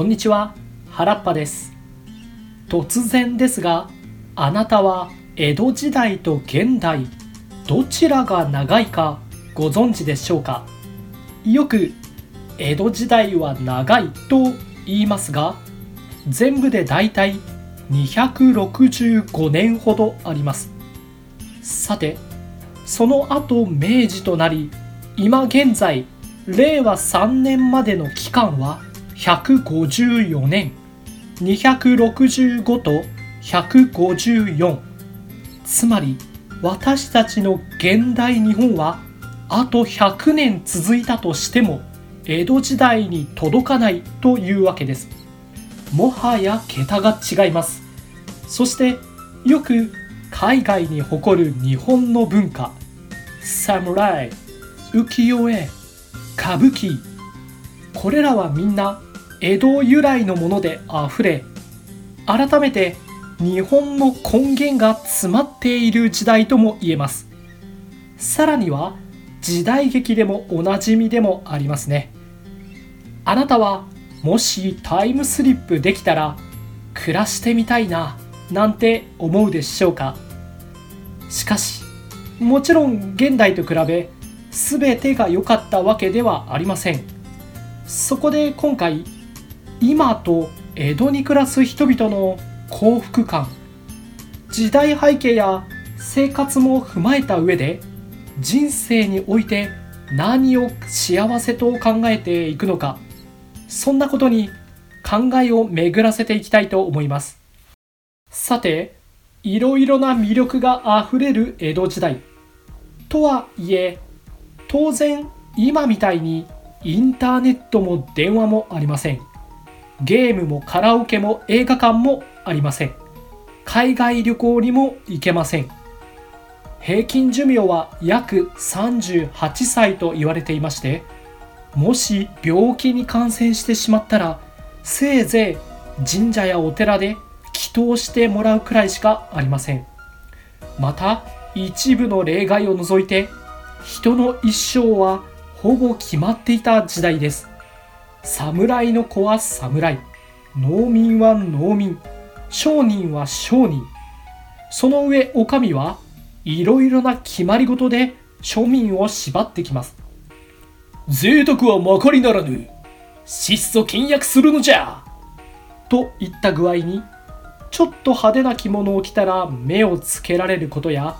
こんにちは原っぱです。突然ですがあなたは江戸時代と現代どちらが長いかご存知でしょうか？よく江戸時代は長いと言いますが全部でだいたい265年ほどあります。さてその後明治となり今現在令和3年までの期間は154年。265と154つまり私たちの現代日本はあと100年続いたとしても江戸時代に届かないというわけです。もはや桁が違います。そしてよく海外に誇る日本の文化侍浮世絵歌舞伎これらはみんな江戸由来のものであふれ改めて日本の根源が詰まっている時代とも言えます。さらには時代劇でもおなじみでもありますね。あなたはもしタイムスリップできたら暮らしてみたいななんて思うでしょうか。しかしもちろん現代と比べ全てが良かったわけではありません。そこで今回今と江戸に暮らす人々の幸福感時代背景や生活も踏まえた上で人生において何を幸せと考えていくのかそんなことに考えを巡らせていきたいと思います。さていろいろな魅力があふれる江戸時代。とはいえ当然今みたいにインターネットも電話もありません。ゲームもカラオケも映画館もありません。海外旅行にも行けません。平均寿命は約38歳と言われていましてもし病気に感染してしまったらせいぜい神社やお寺で祈祷してもらうくらいしかありません。また一部の例外を除いて人の一生はほぼ決まっていた時代です。侍の子は侍。農民は農民。商人は商人。その上お上はいろいろな決まり事で庶民を縛ってきます贅沢はまかりならぬ。質素倹約するのじゃ。といった具合にちょっと派手な着物を着たら目をつけられることや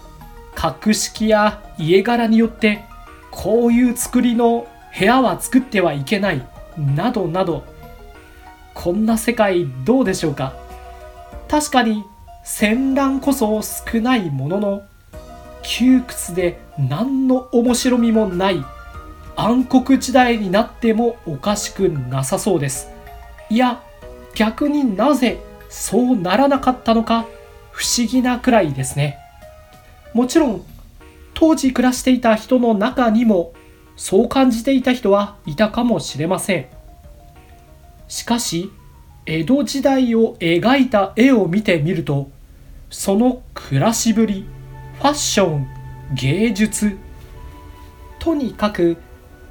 格式や家柄によってこういう作りの部屋は作ってはいけないなどなどこんな世界どうでしょうか？確かに戦乱こそ少ないものの窮屈で何の面白みもない暗黒時代になってもおかしくなさそうです。いや逆になぜそうならなかったのか不思議なくらいですね。もちろん当時暮らしていた人の中にもそう感じていた人はいたかもしれません。しかし江戸時代を描いた絵を見てみるとその暮らしぶりファッション芸術とにかく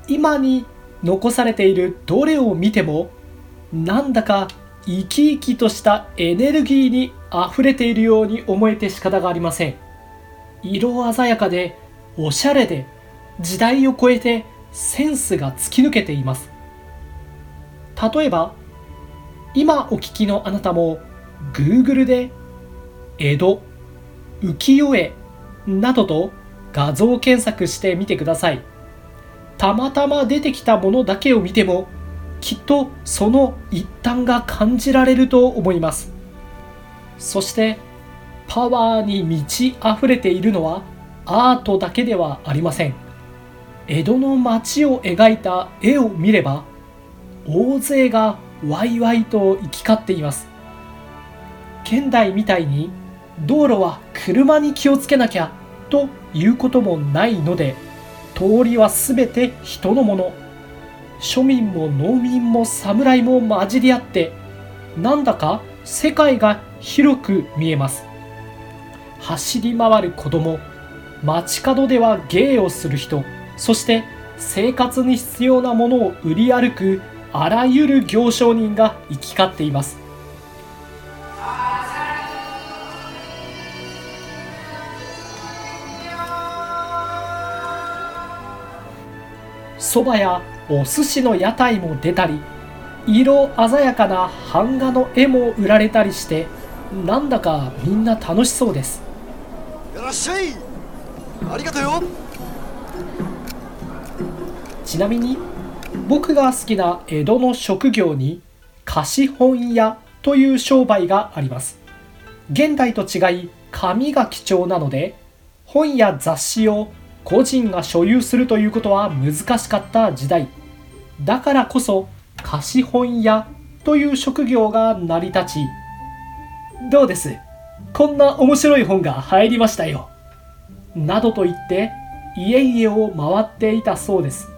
今に残されているどれを見てもなんだか生き生きとしたエネルギーにあふれているように思えて仕方がありません。色鮮やかでおしゃれで時代を超えてセンスが突き抜けています。例えば今お聞きのあなたも Google で江戸浮世絵などと画像検索してみてください。たまたま出てきたものだけを見てもきっとその一端が感じられると思います。そしてパワーに満ち溢れているのはアートだけではありません。江戸の街を描いた絵を見れば大勢がワイワイと行き交っています。現代みたいに道路は車に気をつけなきゃということもないので通りは全て人のもの。庶民も農民も侍も混じり合ってなんだか世界が広く見えます。走り回る子供街角では芸をする人そして生活に必要なものを売り歩くあらゆる行商人が行き交っています。そばやお寿司の屋台も出たり色鮮やかな版画の絵も売られたりしてなんだかみんな楽しそうです。いらっしゃい。ありがとうよ。ちなみに僕が好きな江戸の職業に貸本屋という商売があります。現代と違い紙が貴重なので本や雑誌を個人が所有するということは難しかった時代。だからこそ貸本屋という職業が成り立ちどうです？こんな面白い本が入りましたよ。などと言って家々を回っていたそうです。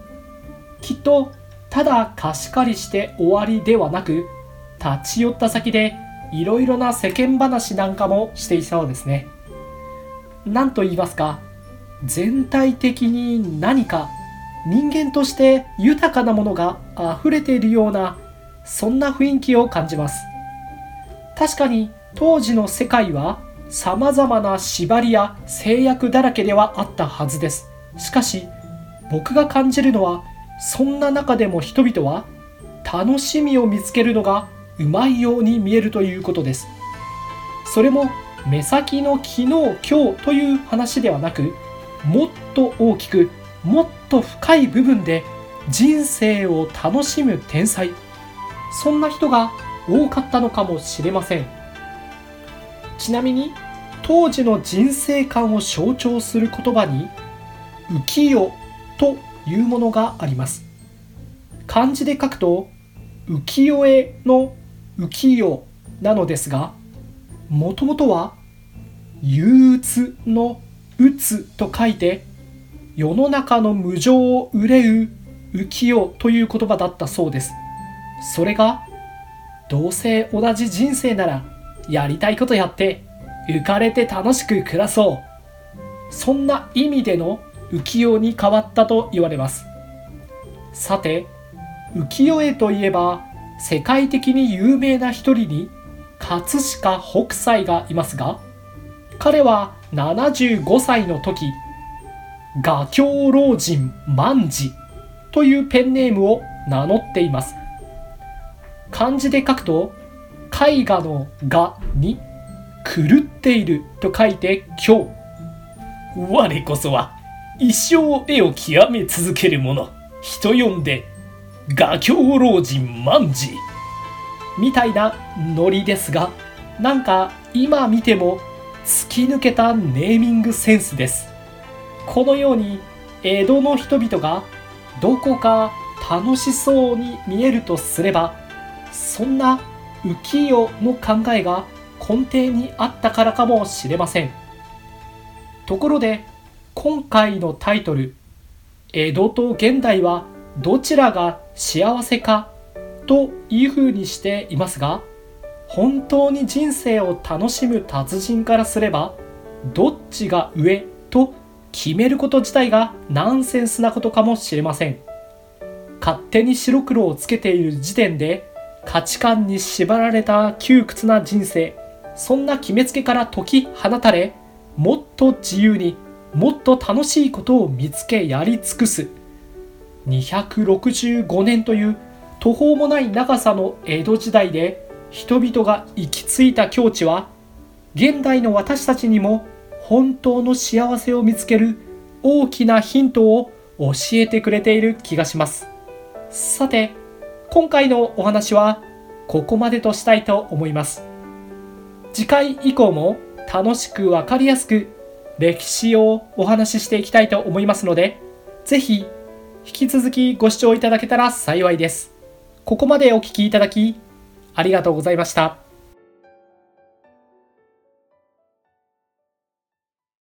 きっとただ貸し借りして終わりではなく立ち寄った先でいろいろな世間話なんかもしていそうですね。何と言いますか全体的に何か人間として豊かなものが溢れているようなそんな雰囲気を感じます。確かに当時の世界は様々な縛りや制約だらけではあったはずです。しかし僕が感じるのはそんな中でも人々は楽しみを見つけるのがうまいように見えるということです。それも目先の昨日今日という話ではなくもっと大きくもっと深い部分で人生を楽しむ天才。そんな人が多かったのかもしれません。ちなみに当時の人生観を象徴する言葉に浮世というものがあります。漢字で書くと浮世絵の浮世なのですがもともとは憂鬱の打つと書いて世の中の無情を憂う浮世という言葉だったそうです。それがどうせ同じ人生ならやりたいことやって浮かれて楽しく暮らそう。そんな意味での浮世に変わったと言われます。さて浮世絵といえば世界的に有名な一人に葛飾北斎がいますが彼は75歳の時画狂老人万事というペンネームを名乗っています。漢字で書くと絵画の画に狂っていると書いて今日我こそは一生絵を極め続ける者。人呼んで画狂老人万事。みたいなノリですがなんか今見ても突き抜けたネーミングセンスです。このように江戸の人々がどこか楽しそうに見えるとすればそんな浮世の考えが根底にあったからかもしれません。ところで今回のタイトル「江戸と現代はどちらが幸せか?」というふうにしていますが本当に人生を楽しむ達人からすればどっちが上と決めること自体がナンセンスなことかもしれません勝手に白黒をつけている時点で価値観に縛られた窮屈な人生そんな決めつけから解き放たれもっと自由にもっと楽しいことを見つけやり尽くす。265年という途方もない長さの江戸時代で人々が行き着いた境地は現代の私たちにも本当の幸せを見つける大きなヒントを教えてくれている気がします。さて今回のお話はここまでとしたいと思います。次回以降も楽しくわかりやすく歴史をお話ししていきたいと思いますのでぜひ引き続きご視聴いただけたら幸いですここまでお聴きいただきありがとうございました。